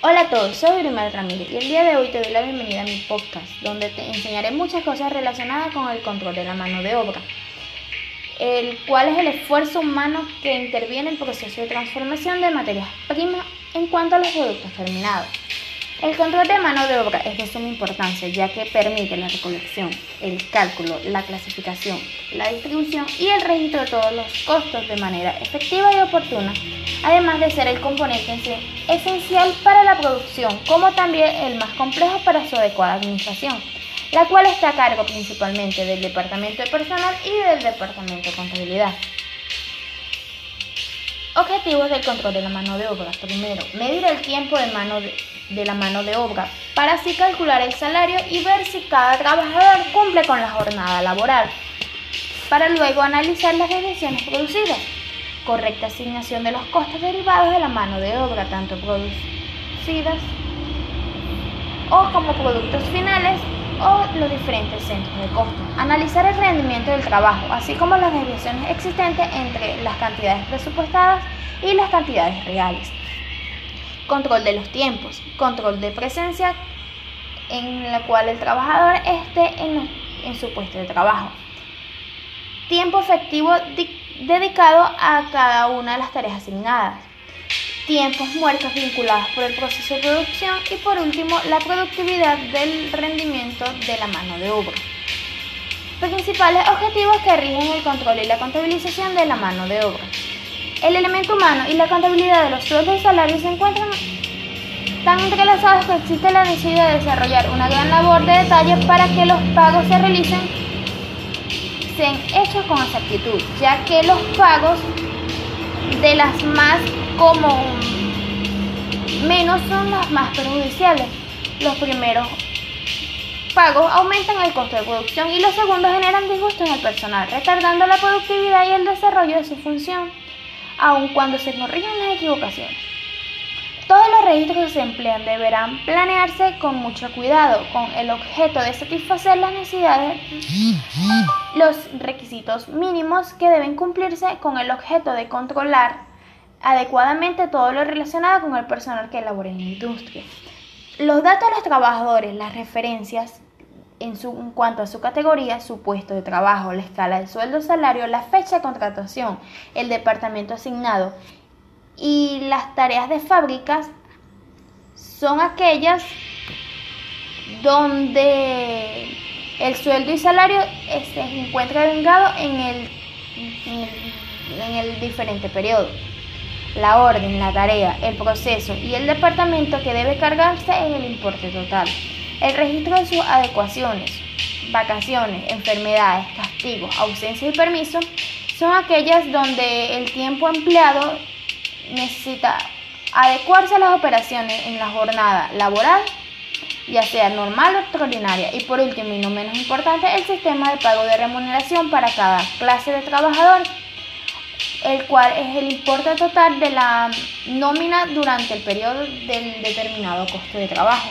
Hola a todos, soy Grimar Ramírez y el día de hoy te doy la bienvenida a mi podcast, donde te enseñaré muchas cosas relacionadas con el control de la mano de obra, el cual es el esfuerzo humano que interviene en el proceso de transformación de materias primas en cuanto a los productos terminados. El control de mano de obra es de suma importancia ya que permite la recolección, el cálculo, la clasificación, la distribución y el registro de todos los costos de manera efectiva y oportuna, además de ser el componente esencial para la producción, como también el más complejo para su adecuada administración, la cual está a cargo principalmente del Departamento de Personal y del Departamento de Contabilidad. Objetivos del control de la mano de obra. Primero, medir el tiempo de, mano de, la mano de obra para así calcular el salario y ver si cada trabajador cumple con la jornada laboral. Para luego analizar las desviaciones producidas. Correcta asignación de los costos derivados de la mano de obra, tanto producidas o como productos finales o los diferentes centros de costo. Analizar el rendimiento del trabajo, así como las desviaciones existentes entre las cantidades presupuestadas y las cantidades reales. Control de los tiempos, control de presencia en la cual el trabajador esté en, en su puesto de trabajo. Tiempo efectivo dedicado a cada una de las tareas asignadas tiempos muertos vinculados por el proceso de producción y por último la productividad del rendimiento de la mano de obra. Principales objetivos que rigen el control y la contabilización de la mano de obra. El elemento humano y la contabilidad de los sueldos y salarios se encuentran tan entrelazados que existe la necesidad de desarrollar una gran labor de detalle para que los pagos se realicen sean hechos con exactitud, ya que los pagos de las más como menos son las más perjudiciales. Los primeros pagos aumentan el costo de producción y los segundos generan disgusto en el personal, retardando la productividad y el desarrollo de su función, aun cuando se corrijan las equivocaciones. Todos los registros que se emplean deberán planearse con mucho cuidado, con el objeto de satisfacer las necesidades, los requisitos mínimos que deben cumplirse con el objeto de controlar adecuadamente todo lo relacionado con el personal que labora en la industria. Los datos de los trabajadores, las referencias en, su, en, cuanto a su categoría, su puesto de trabajo, la escala de sueldo, salario, la fecha de contratación, el departamento asignado y las tareas de fábricas son aquellas donde el sueldo y salario se encuentra vengado en el, en el diferente periodo la orden, la tarea, el proceso y el departamento que debe cargarse en el importe total. El registro de sus adecuaciones, vacaciones, enfermedades, castigos, ausencia y permiso son aquellas donde el tiempo empleado necesita adecuarse a las operaciones en la jornada laboral, ya sea normal o extraordinaria. Y por último y no menos importante, el sistema de pago de remuneración para cada clase de trabajador el cual es el importe total de la nómina durante el periodo del determinado costo de trabajo.